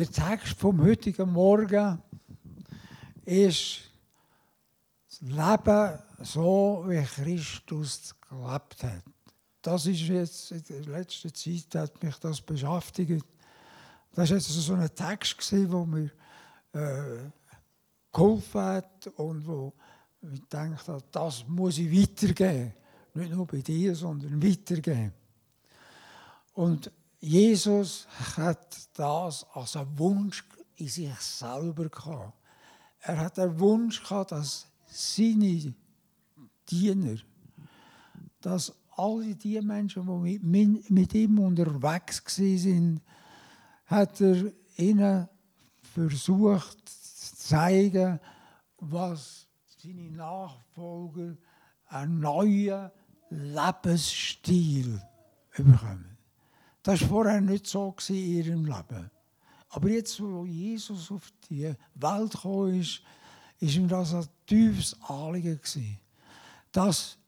Der Text vom heutigen Morgen ist das Leben so, wie Christus gelebt hat. Das ist jetzt in der letzten Zeit hat mich das beschäftigt. Das war jetzt so ein Text, der mir äh, geholfen hat und wo ich gedacht habe, das muss ich weitergeben. Nicht nur bei dir, sondern weitergeben. Und Jesus hat das als einen Wunsch in sich selber gehabt. Er hat den Wunsch gehabt, dass seine Diener, dass alle die Menschen, die mit, ihm unterwegs waren, hat er ihnen versucht zu zeigen, was seine Nachfolger einen neuen Lebensstil bekommen. Das war vorher nicht so in ihrem Leben. Aber jetzt, wo Jesus auf die Welt gekommen ist, ist ihm das ein tiefes Anliegen dass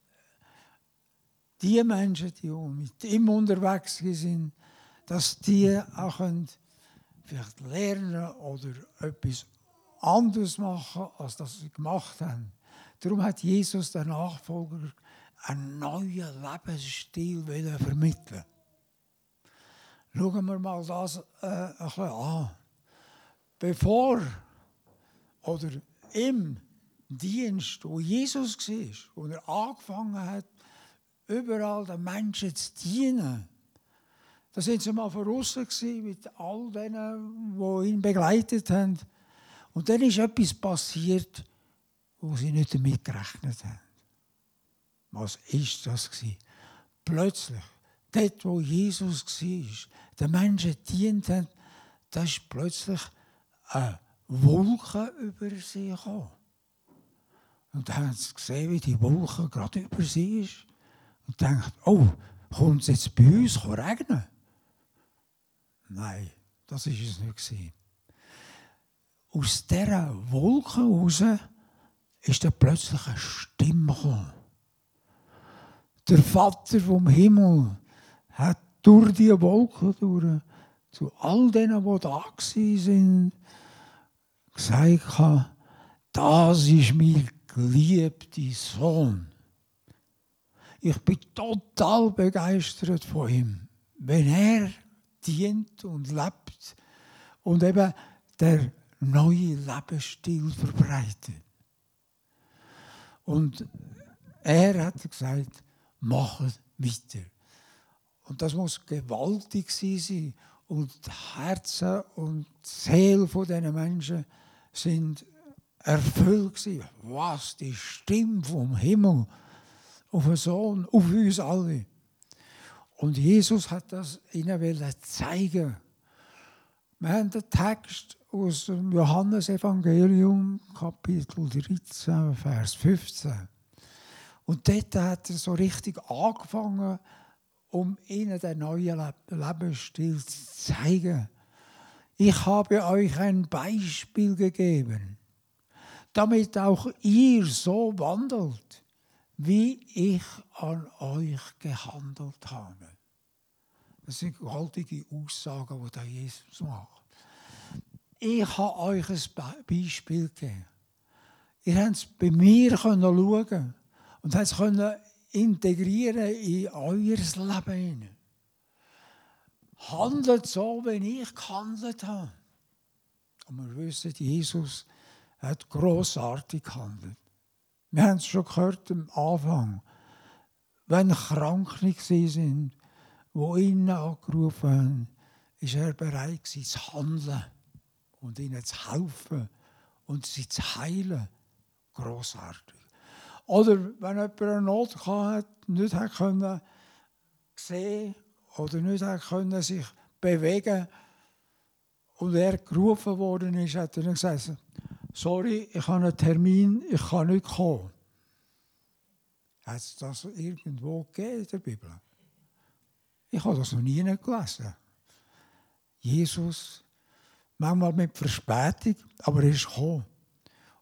die Menschen, die mit ihm unterwegs sind, dass die auch vielleicht lernen oder etwas anderes machen, als das sie gemacht haben. Darum hat Jesus den Nachfolger einen neuen Lebensstil vermitteln Schauen wir mal das äh, ein bisschen an. Bevor oder im Dienst, wo Jesus war, wo er angefangen hat, überall den Menschen zu dienen, da sind sie mal voraus mit all denen, die ihn begleitet haben. Und dann ist etwas passiert, wo sie nicht damit gerechnet haben. Was ist das? Plötzlich, dort, wo Jesus war, den Menschen dient hat, da ist plötzlich eine Wolke über sie gekommen. Und dann haben sie gesehen, wie die Wolke gerade über sie ist. Und denkt, oh, kommt es jetzt bei uns regnen? Nein, das war es nicht. Aus dieser Wolke heraus ist dann plötzlich eine Stimme gekommen. Der Vater vom Himmel hat durch die Wolke durch zu all denen, die da waren, gesagt, das ist mein geliebter Sohn. Ich bin total begeistert von ihm, wenn er dient und lebt und eben der neue Lebensstil verbreitet. Und er hat gesagt, macht weiter. Und das muss gewaltig sein. Und die Herzen und die Seele dieser Menschen sind erfüllt gewesen. Was, die Stimme vom Himmel auf den Sohn, auf uns alle. Und Jesus hat das ihnen zeigen. Wir haben den Text aus dem Johannesevangelium, Kapitel 13, Vers 15. Und dort hat er so richtig angefangen, um ihnen den neuen Lebensstil zu zeigen. Ich habe euch ein Beispiel gegeben, damit auch ihr so wandelt, wie ich an euch gehandelt habe. Das sind gewaltige Aussagen, die da Jesus macht. Ich habe euch ein Beispiel gegeben. Ihr könnt es bei mir schauen und habt es integrieren in euer Leben. Handelt so, wie ich gehandelt habe. Und wir wissen, Jesus hat großartig gehandelt. Wir haben es schon gehört am Anfang. Wenn Kranke sind, wo ihn angerufen haben, ist er bereit zu handeln und ihnen zu helfen und sie zu heilen. Großartig. Oder wenn jemand eine Not hatte, nicht hat können sehen oder nicht hat können sich bewegen und er gerufen worden ist, hat er gesagt, sorry, ich habe einen Termin, ich kann nicht kommen. Hat es das irgendwo gegeben in der Bibel? Ich habe das noch nie gelesen. Jesus, manchmal mit Verspätung, aber er ist gekommen.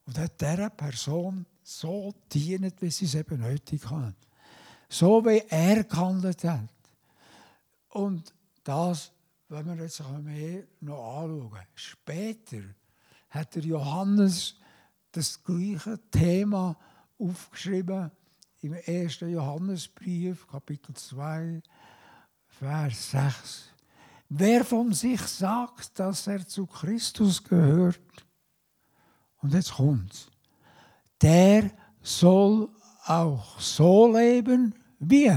Und hat dieser Person so dienen, wie sie es eben nötig haben. So wie er gehandelt hat. Und das wenn wir jetzt mehr noch anschauen, später hat der Johannes das gleiche Thema aufgeschrieben im ersten Johannesbrief, Kapitel 2, Vers 6. Wer von sich sagt, dass er zu Christus gehört, und jetzt kommt's, der soll auch so leben, wie,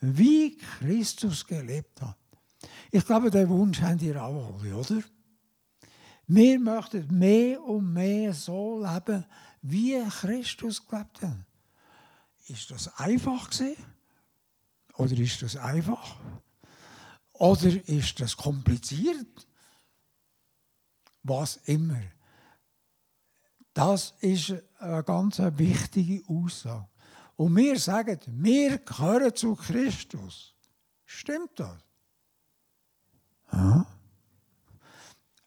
wie Christus gelebt hat. Ich glaube, den Wunsch haben ihr auch alle, oder? Wir möchten mehr und mehr so leben, wie Christus gelebt hat. Ist das einfach gewesen? Oder ist das einfach? Oder ist das kompliziert? Was immer. Das ist eine ganz wichtige Aussage. Und wir sagen, wir gehören zu Christus. Stimmt das? Ja.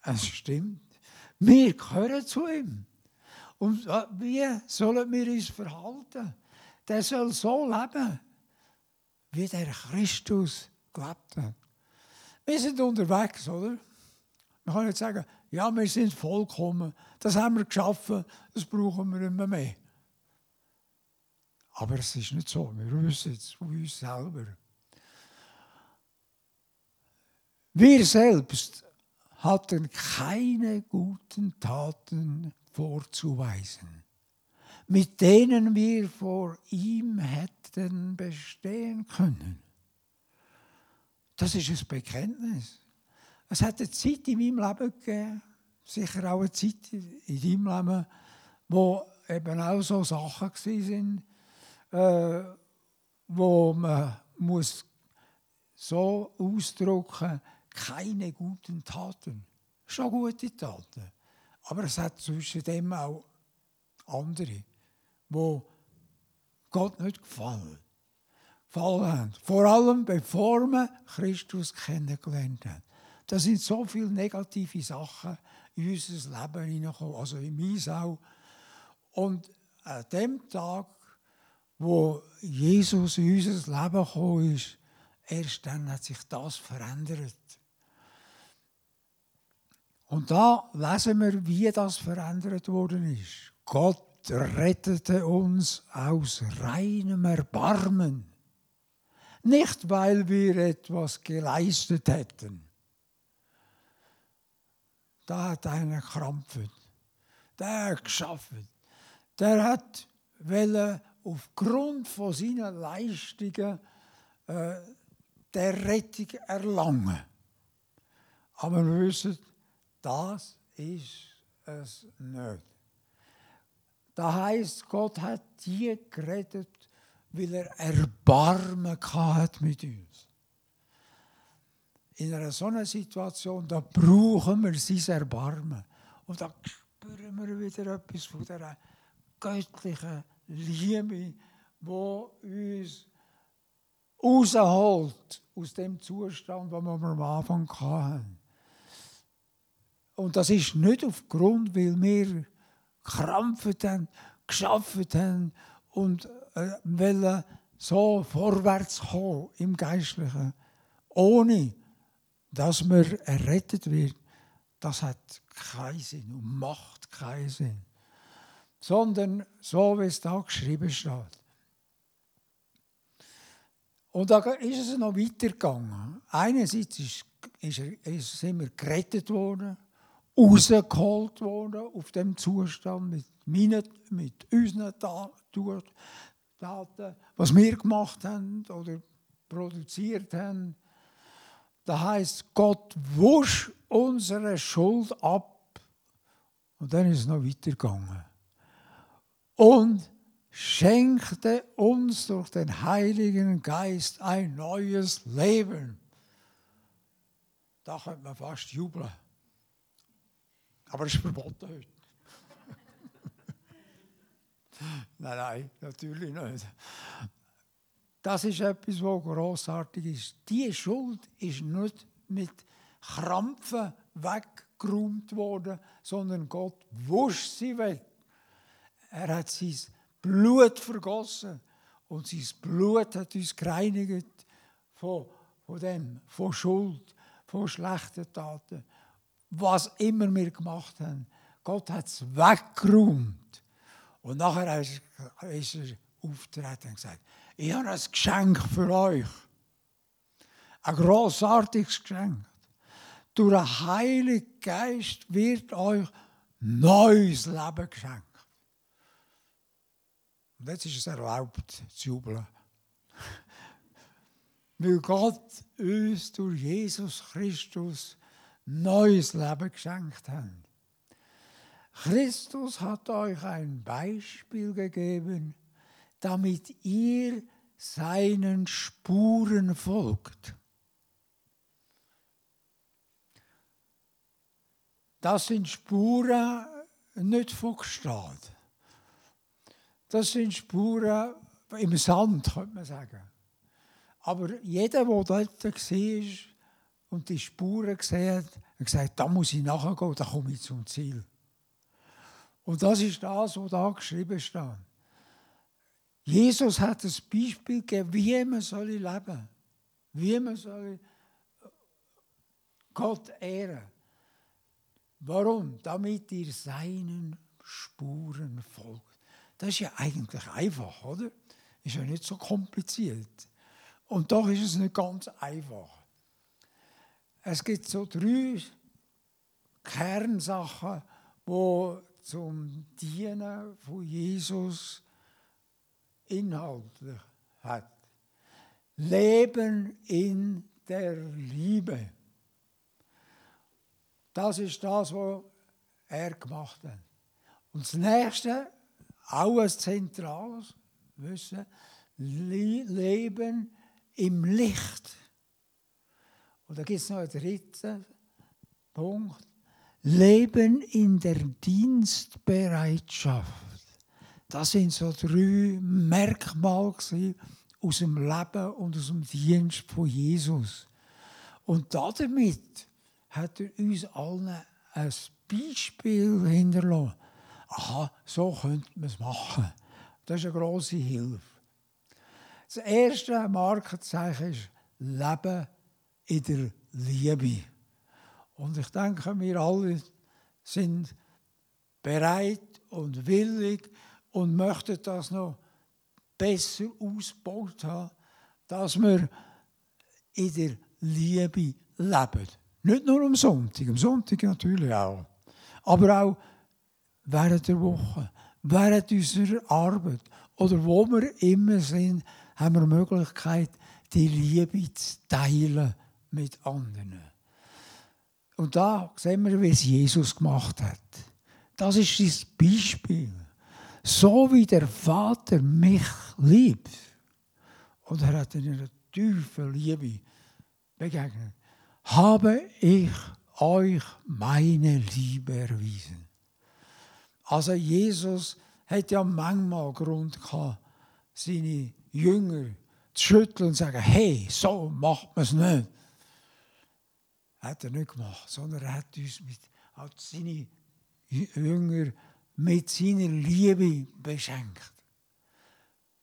Es stimmt. Wir gehören zu ihm. Und wie sollen wir uns verhalten? Der soll so leben, wie der Christus gelebt hat. Wir sind unterwegs, oder? Man kann nicht sagen, ja, wir sind vollkommen, das haben wir geschaffen, das brauchen wir immer mehr. Aber es ist nicht so, wir wissen es von uns selber. Wir selbst hatten keine guten Taten vorzuweisen, mit denen wir vor ihm hätten bestehen können. Das ist ein Bekenntnis. Es hat eine Zeit in meinem Leben gegeben, sicher auch eine Zeit in deinem Leben, wo eben auch so Sachen waren, äh, wo man muss so ausdrücken keine guten Taten. Schon gute Taten. Aber es hat zwischen dem auch andere, wo Gott nicht gefallen, gefallen haben. Vor allem bevor man Christus kennengelernt hat. Da sind so viele negative Sachen in unser Leben hineingekommen, also in mein auch. Und an dem Tag, wo Jesus in unser Leben gekommen ist, erst dann hat sich das verändert. Und da lesen wir, wie das verändert worden ist. Gott rettete uns aus reinem Erbarmen. Nicht, weil wir etwas geleistet hätten. Da hat einer krampft. Der hat geschafft. Der hat wollen aufgrund von seinen Leistungen äh, der Rettung erlangen. Aber wir wissen, das ist es nicht. Da heißt, Gott hat die gerettet, weil er Erbarmen hat mit uns. In einer solchen Situation, da brauchen wir sein Erbarmen. Und da spüren wir wieder etwas von dieser göttlichen Liebe, wo uns rausholt aus dem Zustand, den wir am Anfang hatten. Und das ist nicht aufgrund, weil wir gekrampft haben, geschafft haben und äh, wollen so vorwärts kommen im Geistlichen, ohne dass man errettet wird. Das hat keinen Sinn und macht keinen Sinn. Sondern so, wie es da geschrieben steht. Und da ist es noch weitergegangen. Einerseits ist, ist, ist, sind wir gerettet worden rausgeholt worden auf dem Zustand mit, meinen, mit unseren Taten, was wir gemacht haben oder produziert haben. Da heißt Gott wusch unsere Schuld ab. Und dann ist es noch weitergegangen. Und schenkte uns durch den Heiligen Geist ein neues Leben. Da könnte man fast jubeln. Aber es ist verboten heute. nein, nein, natürlich nicht. Das ist etwas, was grossartig ist. Die Schuld ist nicht mit Krampfen weggeräumt worden, sondern Gott wusch sie weg. Er hat sein Blut vergossen und sein Blut hat uns gereinigt von, von dem, von Schuld, von schlechten Taten, was immer wir gemacht haben. Gott hat es weggeräumt. Und nachher ist er auftreten und gesagt, ich habe ein Geschenk für euch. Ein grossartiges Geschenk. Durch den Heiligen Geist wird euch neues Leben geschenkt. Und jetzt ist es erlaubt zu jubeln. Weil Gott uns durch Jesus Christus neues Leben geschenkt hat. Christus hat euch ein Beispiel gegeben, damit ihr seinen Spuren folgt. Das sind Spuren nicht von Gestad. Das sind Spuren im Sand, könnte man sagen. Aber jeder, der dort war und die Spuren gesehen hat, hat gesagt, da muss ich nachgehen, da komme ich zum Ziel. Und das ist das, was da geschrieben steht. Jesus hat das Beispiel gegeben, wie man soll leben wie man soll Gott ehren. Warum? Damit ihr seinen Spuren folgt. Das ist ja eigentlich einfach, oder? Ist ja nicht so kompliziert. Und doch ist es nicht ganz einfach. Es gibt so drei Kernsachen, die zum Dienen von Jesus inhaltlich hat. Leben in der Liebe. Das ist das, was er gemacht hat. Und das nächste, auch ein zentrales Wissen, Leben im Licht. Und da gibt es noch einen dritten Punkt. Leben in der Dienstbereitschaft. Das sind so drei Merkmale aus dem Leben und aus dem Dienst von Jesus. Und damit hat er uns allen ein Beispiel hinterlassen. Aha, so könnte man es machen. Das ist eine grosse Hilfe. Das erste Markenzeichen ist Leben in der Liebe. Und ich denke, wir alle sind bereit und willig und möchten das noch besser ausgebaut haben, dass wir in der Liebe leben. Nicht nur am Sonntag, am Sonntag natürlich auch, aber auch während der Woche, während unserer Arbeit oder wo wir immer sind, haben wir die Möglichkeit, die Liebe zu teilen mit anderen. Und da sehen wir, wie es Jesus gemacht hat. Das ist das Beispiel. So wie der Vater mich liebt, und er hat in einer tiefen Liebe begegnet, habe ich euch meine Liebe erwiesen. Also Jesus hat ja manchmal Grund gehabt, seine Jünger zu schütteln und zu sagen, hey, so macht man es nicht. Hat er nicht gemacht, sondern er hat uns mit, hat seine Jünger mit seiner Liebe beschenkt.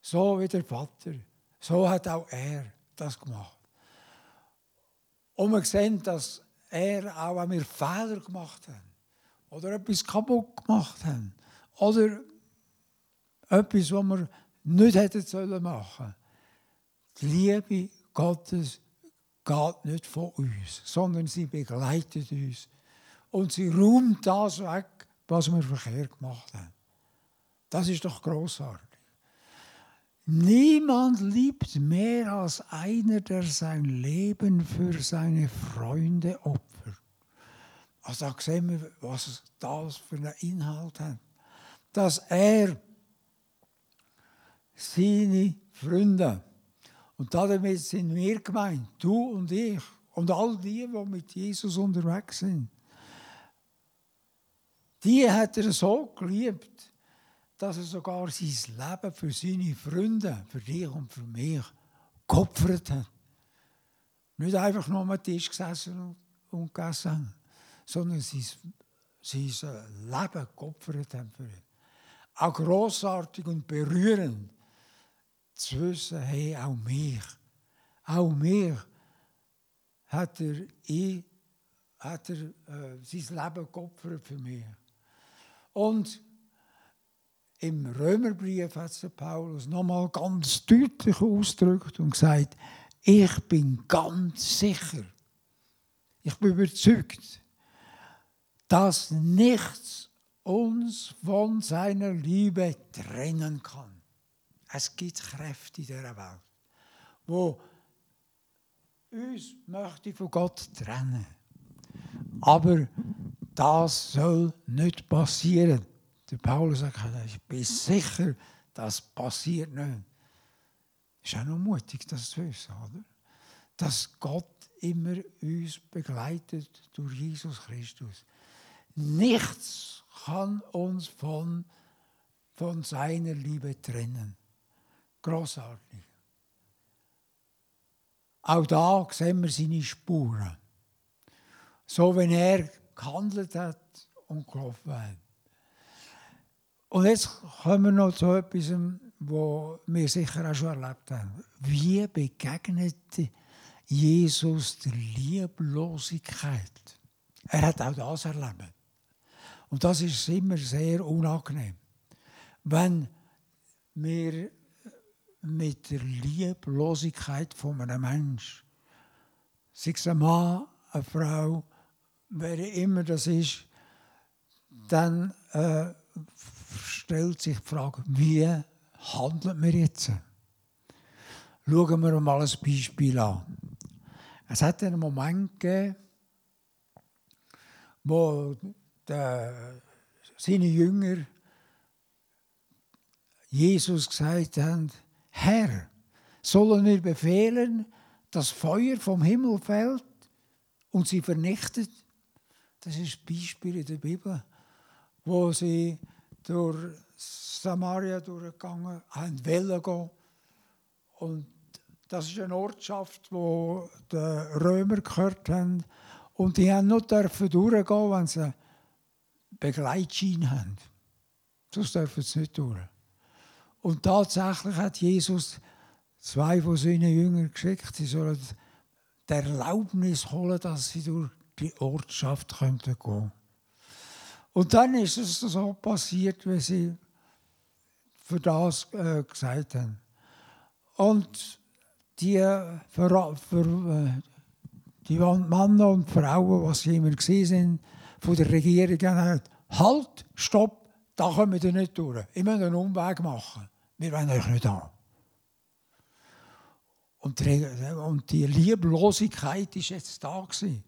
So wie der Vater. So hat auch er das gemacht. Und wir sehen, dass er auch, wenn wir Fehler gemacht haben oder etwas kaputt gemacht haben oder etwas, was wir nicht hätten sollen machen. Die Liebe Gottes geht nicht von uns, sondern sie begleitet uns. Und sie räumt das weg, was wir verkehrt gemacht haben. Das ist doch großartig. Niemand liebt mehr als einer, der sein Leben für seine Freunde opfert. Also da sehen wir, was das für einen Inhalt hat. Dass er seine Freunde. Und damit sind wir gemeint, du und ich und all die, die mit Jesus unterwegs sind. Die hat er so geliebt, dass er sogar sein Leben für seine Freunde, für dich und für mich, geopfert hat. Nicht einfach nur am Tisch gesessen und gegessen, sondern sein, sein Leben geopfert hat für ihn. Auch grossartig und berührend zu wissen, hey, auch mich, auch mich hat er, ich, hat er äh, sein Leben geopfert für mich. Und im Römerbrief hat der Paulus nochmal ganz deutlich ausgedrückt und gesagt, ich bin ganz sicher, ich bin überzeugt, dass nichts uns von seiner Liebe trennen kann. Es gibt Kräfte in dieser Welt, wo uns möchte von Gott trennen. Aber das soll nicht passieren. Der Paulus sagt, ich bin sicher, das passiert nicht. Ist auch noch mutig, das zu wissen, oder? Dass Gott immer uns begleitet durch Jesus Christus. Nichts kann uns von, von seiner Liebe trennen. Großartig. Auch da sehen wir seine Spuren. So, wenn er gehandelt hat und gelaufen hat. Und jetzt kommen wir noch zu etwas, was wir sicher auch schon erlebt haben. Wie begegnet Jesus der Lieblosigkeit? Er hat auch das erlebt. Und das ist immer sehr unangenehm. Wenn wir mit der Lieblosigkeit von einem Menschen, sei es ein Mann, eine Frau, wer immer das ist, dann äh, stellt sich die Frage, wie handeln wir jetzt? Schauen wir mal ein Beispiel an. Es hat einen Moment gegeben, wo der, seine Jünger Jesus gesagt haben, Herr, sollen wir befehlen, dass Feuer vom Himmel fällt und sie vernichtet? Das ist ein Beispiel in der Bibel, wo sie durch Samaria durchgegangen haben, wollen gehen. Und das ist eine Ortschaft, wo die Römer gehört haben. Und die haben nur dürfen durchgehen, wenn sie Begleitschein haben. Sonst dürfen sie nicht durch. Und tatsächlich hat Jesus zwei von seinen Jüngern geschickt, sie sollen die Erlaubnis holen, dass sie durch die Ortschaft gehen könnten. Und dann ist es so passiert, wie sie für das äh, gesagt haben. Und die, für, für, äh, die Männer und Frauen, was sie immer gesehen sind, von der Regierung haben, halt, stopp, da kommen wir nicht durch. Ich muss einen Umweg machen. Wir wollen euch nicht haben. Und die, und die Lieblosigkeit ist jetzt da gewesen.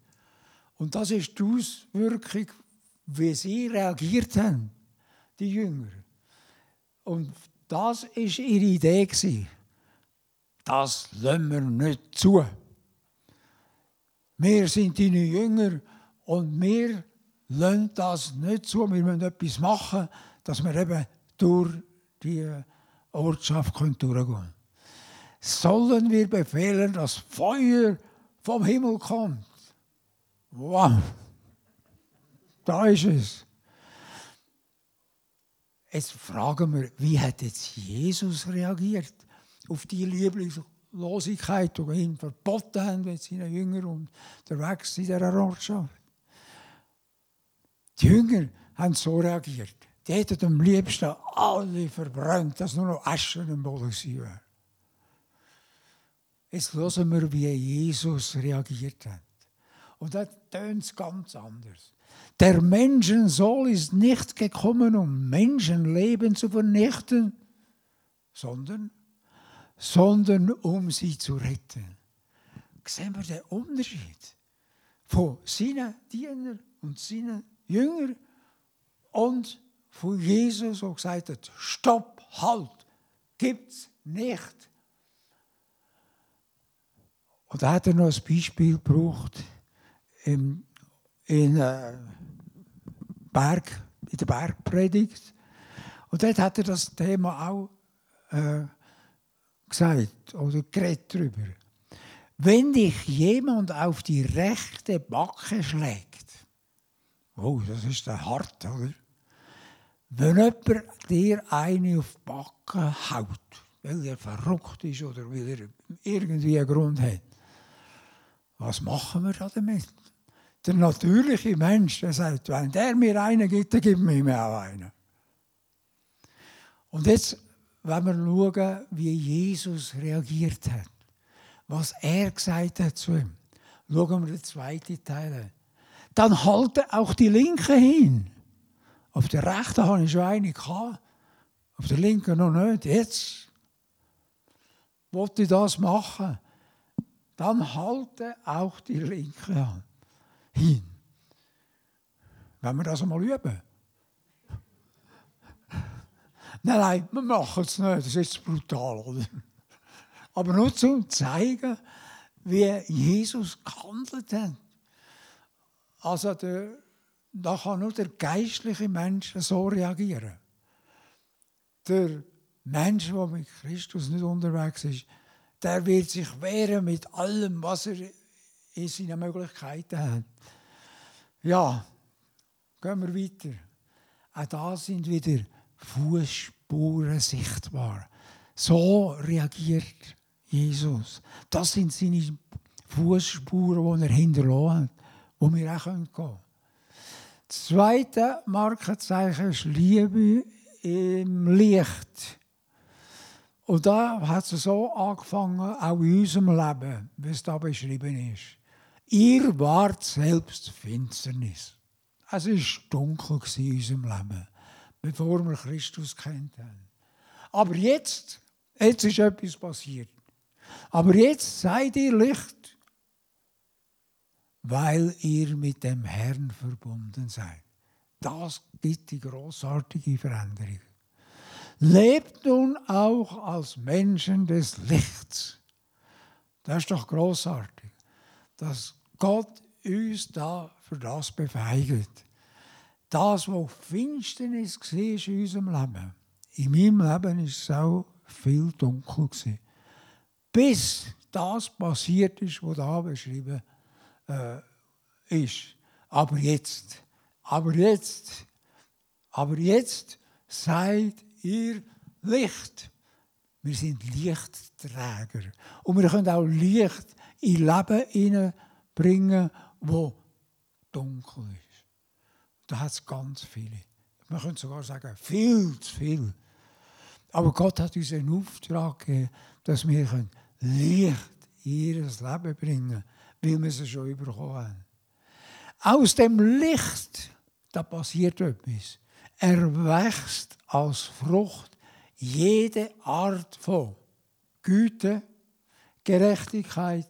Und das ist die Auswirkung, wie sie reagiert haben, die Jünger. Und das war ihre Idee. Gewesen. Das lassen wir nicht zu. Wir sind deine Jünger und wir lassen das nicht zu. Wir müssen etwas machen, dass wir eben durch die Ortschaft durchgehen können. Sollen wir befehlen, dass Feuer vom Himmel kommt? Wow! Da ist es. Jetzt fragen wir, wie hat jetzt Jesus reagiert auf die Lieblingslosigkeit, die ihn verboten haben mit seinen Jüngern und unterwegs in dieser Ortschaft? Die Jünger haben so reagiert. Die hätten am liebsten alle verbrannt, dass nur noch Asche im Boden war. Jetzt hören wir, wie Jesus reagiert hat. Und das tönt ganz anders. Der Menschensohn ist nicht gekommen, um Menschenleben zu vernichten, sondern, sondern um sie zu retten. Sehen wir den Unterschied von seinen Dienern und seinen Jüngern und von Jesus, der gesagt hat, stopp, halt, gibt's nicht. Und da hat er noch ein Beispiel gebraucht in, in, äh, Berg, in der Bergpredigt. Und dort hat er das Thema auch äh, gesagt oder geredet darüber. Wenn dich jemand auf die rechte Backe schlägt, oh, das ist der hart, oder? Wenn jemand dir eine auf die Backe haut, weil er verrückt ist oder weil er irgendwie einen Grund hat, Was machen wir da damit? Der natürliche Mensch, der sagt, wenn der mir einen gibt, dann gibt mir auch einen. Und jetzt, wenn wir schauen, wie Jesus reagiert hat, was er gesagt hat zu ihm, schauen wir den zweiten Teil an. Dann halte auch die Linke hin. Auf der rechten habe ich schon eine gehabt, auf der linken noch nicht. Jetzt wollte ich das machen. Dann halte auch die linke Hand hin. Wenn wir das einmal üben. Nein, nein, wir machen es nicht. Das ist brutal, oder? Aber nur zum zeigen, wie Jesus gehandelt hat. Also der, da kann nur der geistliche Mensch so reagieren. Der Mensch, der mit Christus nicht unterwegs ist, der wird sich wehren mit allem, was er in seinen Möglichkeiten hat. Ja, gehen wir weiter. Auch da sind wieder Fußspuren sichtbar. So reagiert Jesus. Das sind seine Fußspuren, die er hinterlassen hat, wo wir auch gehen können. Das zweite Markenzeichen ist Liebe im Licht. Und da hat es so angefangen, auch in unserem Leben, wie es da beschrieben ist. Ihr wart selbst Finsternis. Es war dunkel in unserem Leben, bevor wir Christus kennt haben. Aber jetzt, jetzt ist etwas passiert. Aber jetzt seid ihr Licht, weil ihr mit dem Herrn verbunden seid. Das gibt die großartige Veränderung. Lebt nun auch als Menschen des Lichts. Das ist doch großartig, dass Gott uns da für das befeigt. Das, was Finsternis war in unserem Leben, in meinem Leben war es auch viel dunkel. Gewesen bis das passiert ist, was da beschrieben äh, ist. Aber jetzt, aber jetzt, aber jetzt seid ihr Licht. Wir sind Lichtträger. Und wir können auch Licht in Leben hineinbringen, wo dunkel ist. Da hat es ganz viele. Man könnte sogar sagen, viel zu viel. Aber Gott hat uns einen Auftrag gegeben, dass wir Licht in ihr Leben bringen, weil wir es schon bekommen haben. Aus dem Licht, da passiert etwas. Er wächst als Frucht jede Art von Güte, Gerechtigkeit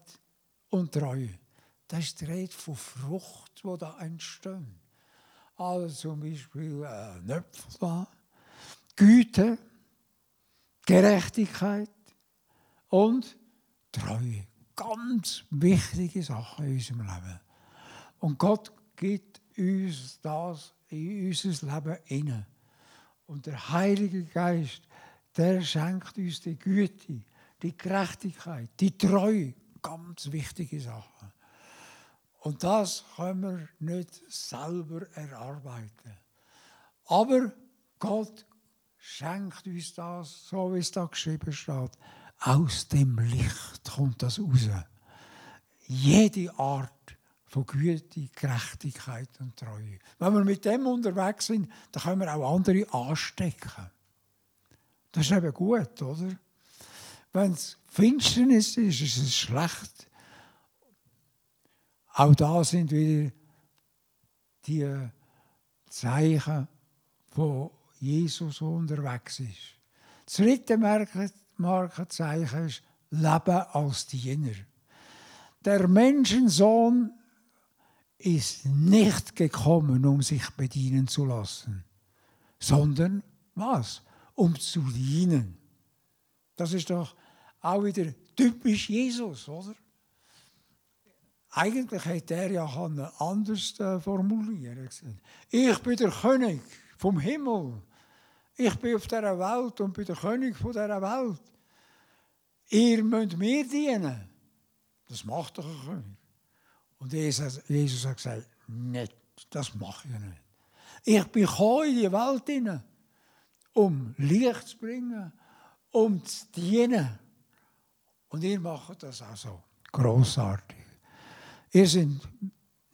und Treue. Das ist die Rede von Frucht, die da entsteht. Also zum Beispiel äh, Nöpfel, Güte, Gerechtigkeit, und Treue. Ganz wichtige Sachen in unserem Leben. Und Gott gibt uns das in unser Leben inne. Und der Heilige Geist, der schenkt uns die Güte, die Gerechtigkeit, die Treue. Ganz wichtige Sachen. Und das können wir nicht selber erarbeiten. Aber Gott schenkt uns das, so wie es da geschrieben steht. Aus dem Licht kommt das raus. Jede Art von Güte, Gerechtigkeit und Treue. Wenn wir mit dem unterwegs sind, dann können wir auch andere anstecken. Das ist eben gut, oder? Wenn es Finsternis ist, ist es schlecht. Auch da sind wieder die Zeichen, wo Jesus unterwegs ist. Das dritte Markenzeichen ist Leben als Diener. Der Menschensohn ist nicht gekommen, um sich bedienen zu lassen, sondern was? Um zu dienen. Das ist doch auch wieder typisch Jesus, oder? Eigentlich hätte er ja anders äh, formulieren. Ich bin der König vom Himmel. Ich bin auf dieser Welt und bin der König von dieser Welt. Ihr müsst mir dienen. Das macht doch ein König. Und Jesus, Jesus hat gesagt, nicht, das mache ich nicht. Ich bin in die Welt hinein, um Licht zu bringen, um zu dienen. Und ihr macht das auch so. Grossartig. Ihr sind,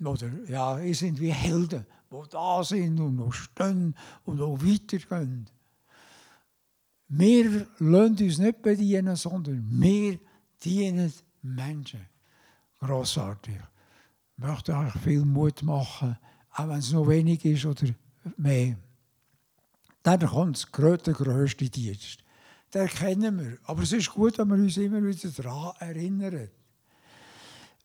oder, ja, ihr sind wie Helden, die da sind und noch stehen und noch weitergehen. Wir lassen uns nicht bedienen, sondern wir dienen Menschen. Grossartig. Ich möchte euch viel Mut machen, auch wenn es noch wenig ist oder mehr. Dann kommt der grösste Dienst. Den kennen wir. Aber es ist gut, wenn wir uns immer wieder daran erinnern.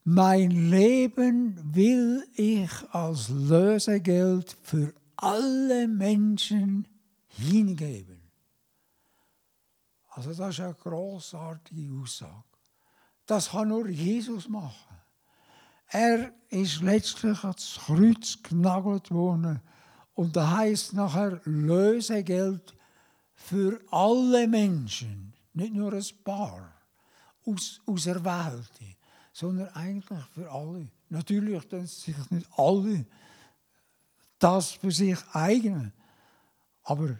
Mein Leben will ich als Lösegeld für alle Menschen hingeben. Also das ist eine großartige Aussage. Das kann nur Jesus machen. Er ist letztlich ans Kreuz genagelt worden und da heißt nachher Lösegeld für alle Menschen, nicht nur ein paar aus, Auserwählte, sondern eigentlich für alle. Natürlich tun sich nicht alle das für sich eignen, aber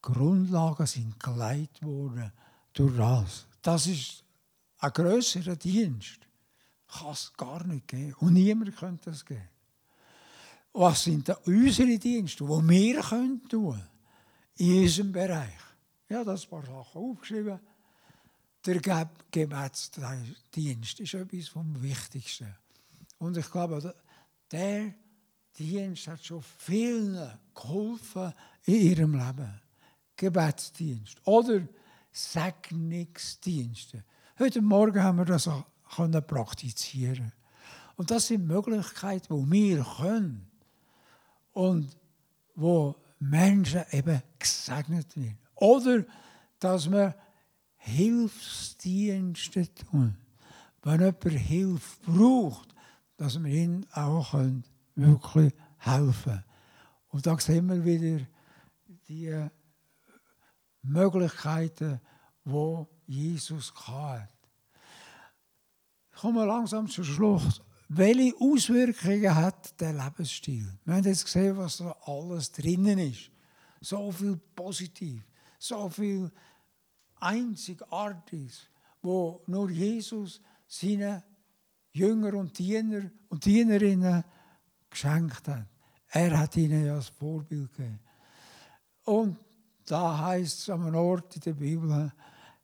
Grundlagen sind geleitet worden durch das. Das ist ein grösserer Dienst. Kann es gar nicht geben. Und niemand könnte das geben. Was sind da unsere Dienste, die wir können tun in unserem Bereich? Ja, das paar Sachen aufgeschrieben. Der Gebetsdienst ist etwas vom Wichtigsten. Und ich glaube, der Dienst hat schon vielen geholfen in ihrem Leben. Gebetsdienst oder Segnungsdienste. Heute Morgen haben wir das auch praktizieren Und das sind Möglichkeiten, die wir können und wo Menschen eben gesegnet werden. Oder dass wir Hilfsdienste tun. Wenn jemand Hilfe braucht, dass wir ihm auch wirklich helfen. Und da sehen wir wieder die Möglichkeiten, wo Jesus hat. Ich komme langsam zum Schluss. Welche Auswirkungen hat der Lebensstil? Wir haben jetzt gesehen, was da alles drinnen ist. So viel positiv, so viel Einzigartiges, wo nur Jesus seine Jünger und Diener und Dienerinnen geschenkt hat. Er hat ihnen ja das Vorbild gegeben. Und da heißt es an Ort in der Bibel,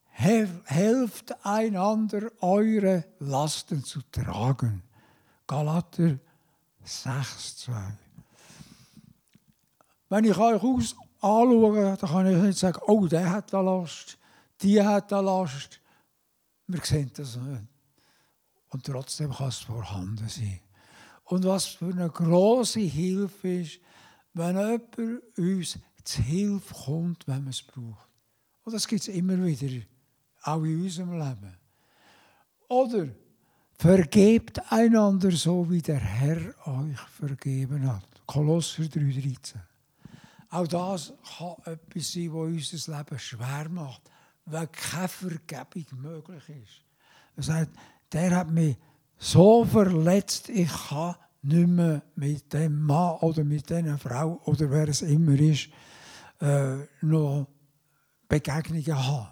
helft einander, eure Lasten zu tragen. Galater 6, 2. Wenn ich euch aus anschaue, dann kann ich nicht sagen, oh, der hat eine Last, die hat eine Last. Wir sehen das nicht. Und trotzdem kann es vorhanden sein. Und was für eine große Hilfe ist, wenn jemand uns zu Hilfe kommt, wenn man es braucht. Und das gibt es immer wieder, auch in unserem Leben. Oder vergebt einander so, wie der Herr euch vergeben hat. Kolosser 3,13. Auch das kann etwas sein, was unser Leben schwer macht, weil keine Vergebung möglich ist. Er sagt, der hat mich so verletzt, ich kann nicht mehr mit dem Mann oder mit dieser Frau oder wer es immer ist, äh, noch Begegnungen haben.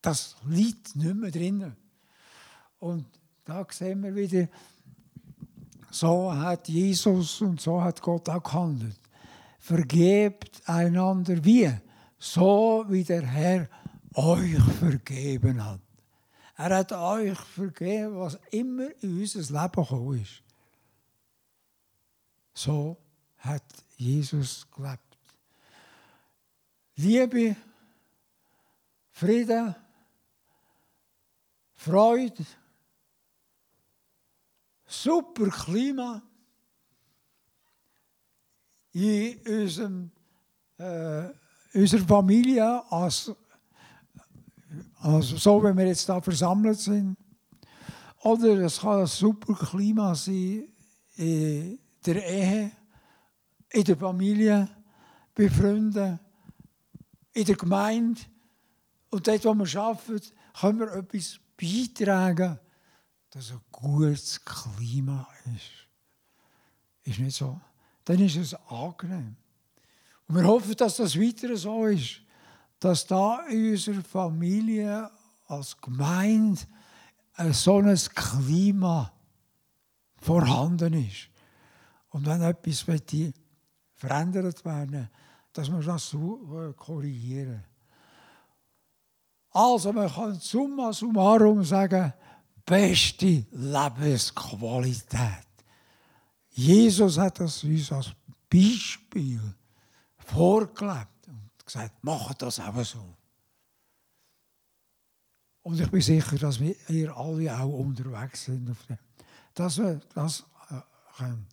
Das liegt nicht mehr drin. Und da sehen wir wieder, so hat Jesus und so hat Gott auch gehandelt. Vergebt einander wie? So wie der Herr euch vergeben hat. Er hat euch vergeben, was immer in unser Leben gekommen ist. So hat Jesus gelebt. Liebe, Frieden, Freude, super Klima in äh, unserer Familie, als, also so wie wir jetzt da versammelt sind. Oder es kann ein super Klima sein in der Ehe, in der Familie, bei Freunden in der Gemeinde und dort, wo wir arbeiten, können wir etwas beitragen, dass ein gutes Klima ist. Ist nicht so? Dann ist es angenehm. Und wir hoffen, dass das weiter so ist, dass da in unserer Familie als Gemeinde so ein Klima vorhanden ist. Und wenn etwas verändert werden dass wir das äh, korrigieren. Also man kann summa summarum sagen, beste Lebensqualität. Jesus hat das uns als Beispiel vorgelebt und gesagt, macht das auch so. Und ich bin sicher, dass wir ihr alle auch unterwegs sind auf dem. Dass wir das äh, können.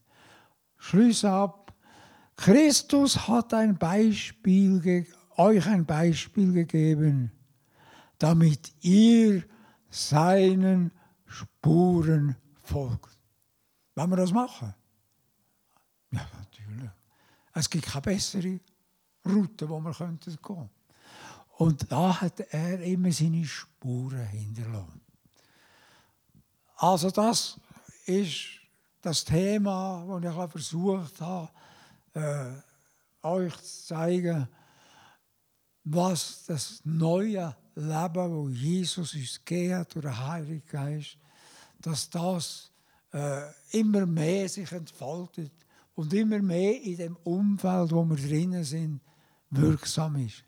Schluss ab. Christus hat ein Beispiel, euch ein Beispiel gegeben, damit ihr seinen Spuren folgt. Wollen wir das machen? Ja, natürlich. Es gibt keine bessere Route, wo wir gehen könnten. Und da hat er immer seine Spuren hinterlassen. Also das ist das Thema, das ich versucht habe, äh, euch zu zeigen, was das neue Leben, das Jesus uns gegeben hat durch den Heiligen Geist, dass das äh, immer mehr sich entfaltet und immer mehr in dem Umfeld, wo wir drinnen sind, wirksam ist.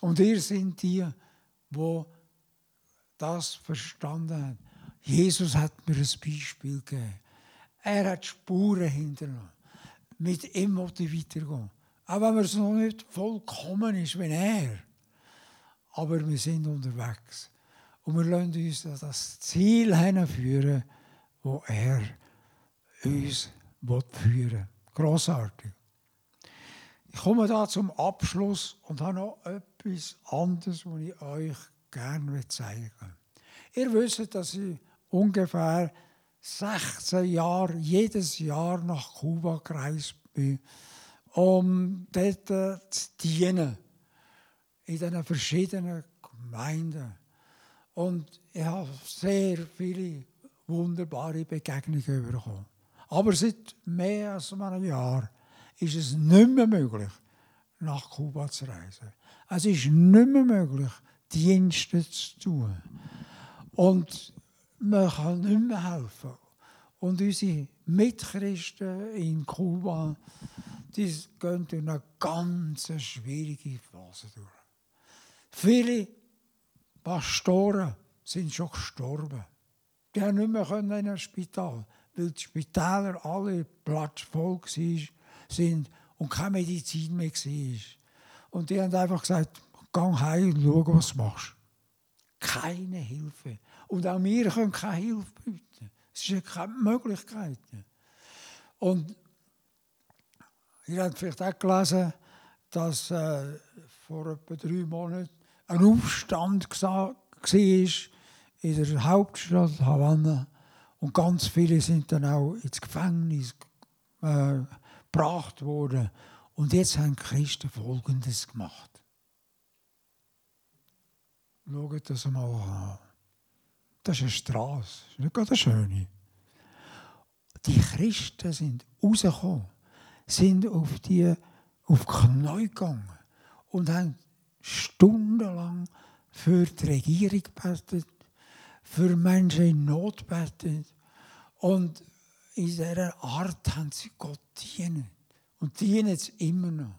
Und ihr sind die, wo das verstanden haben. Jesus hat mir ein Beispiel gegeben. Er hat Spuren hinterlassen. Mit ihm weitergehen. Auch wenn es noch nicht vollkommen ist wie er. Aber wir sind unterwegs. Und wir lassen uns das Ziel hinführen, wo er uns führen will. Grossartig. Ich komme da zum Abschluss und habe noch etwas anderes, was ich euch gerne zeigen will. Ihr wisst, dass ich ungefähr 16 Jahre jedes Jahr nach Kuba gereist bin, um dort zu dienen. In den verschiedenen Gemeinden. Und ich habe sehr viele wunderbare Begegnungen bekommen. Aber seit mehr als einem Jahr ist es nicht mehr möglich, nach Kuba zu reisen. Es ist nicht mehr möglich, Dienste zu tun. Und man kann nicht mehr helfen. Und unsere Mitchristen in Kuba, die gehen durch eine ganz schwierige Phase durch. Viele Pastoren sind schon gestorben. Die haben nicht mehr in ein Spital, weil die Spitäler alle platzvoll waren und keine Medizin mehr war. Und die haben einfach gesagt, geh heim und schau, was du machst. Keine Hilfe. Und auch wir können keine Hilfe bieten. Es ist keine Möglichkeit. Und ihr habt vielleicht auch gelesen, dass äh, vor etwa drei Monaten ein Aufstand war in der Hauptstadt Havanna. Und ganz viele sind dann auch ins Gefängnis äh, gebracht worden. Und jetzt haben die Christen Folgendes gemacht. Schaut das mal an. Das ist eine Straße, das ist nicht gerade eine schöne. Die Christen sind rausgekommen, sind auf die, auf die Knie gegangen und haben stundenlang für die Regierung gebetet, für Menschen in Not gebetet. Und in dieser Art haben sie Gott dienen. Und dienen es immer noch.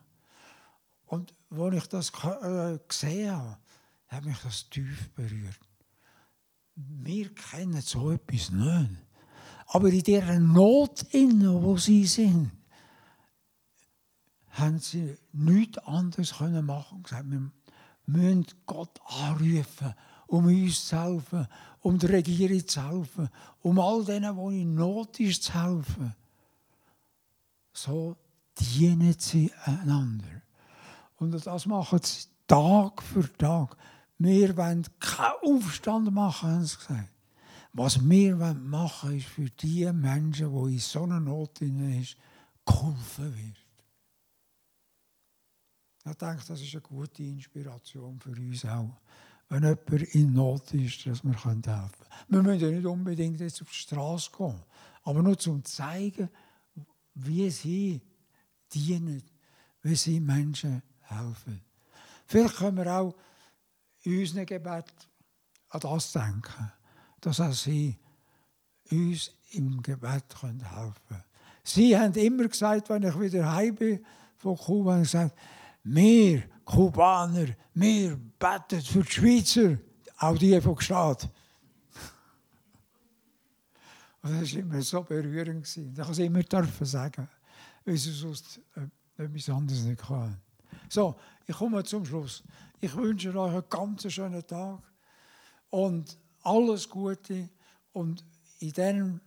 Und als ich das äh, gesehen habe, hat mich das tief berührt. Wir kennen so etwas nicht. Aber in dieser Not, innen, wo sie sind, haben sie nichts anderes machen können. Wir müssen Gott anrufen um uns zu helfen, um der Regierung zu helfen, um all denen, die in Not ist, zu helfen. So dienen sie einander. Und das machen sie Tag für Tag. Wir wollen keinen Aufstand machen, haben sie gesagt. Was wir machen wollen, ist für die Menschen, die in so einer Not sind, geholfen wird. Ich denke, das ist eine gute Inspiration für uns auch wenn jemand in Not ist, dass wir helfen können. Wir müssen ja nicht unbedingt jetzt auf die Straße gehen, aber nur zum zeigen, wie sie dienen, wie sie Menschen helfen. Vielleicht können wir auch in unserem Gebet an das denken, dass auch sie uns im Gebet helfen können. Sie haben immer gesagt, wenn ich wieder heim bin von Kuba, gesagt, wir Kubaner, wir beten für die Schweizer, auch die von Gstaad. Und das war immer so berührend. Ich kann es immer dürfen sagen, weil sie sonst äh, etwas anderes nicht kann. So, ich komme zum Schluss. Ich wünsche euch einen ganz schönen Tag und alles Gute. Und in dem,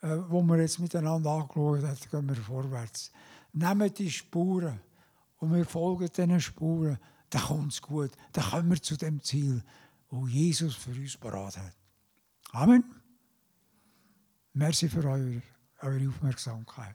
äh, wo wir jetzt miteinander angeschaut haben, gehen wir vorwärts. Nehmt die Spuren und wir folgen diesen Spuren. Dann kommt es gut. Dann kommen wir zu dem Ziel, wo Jesus für uns parat hat. Amen. Merci für eure, eure Aufmerksamkeit.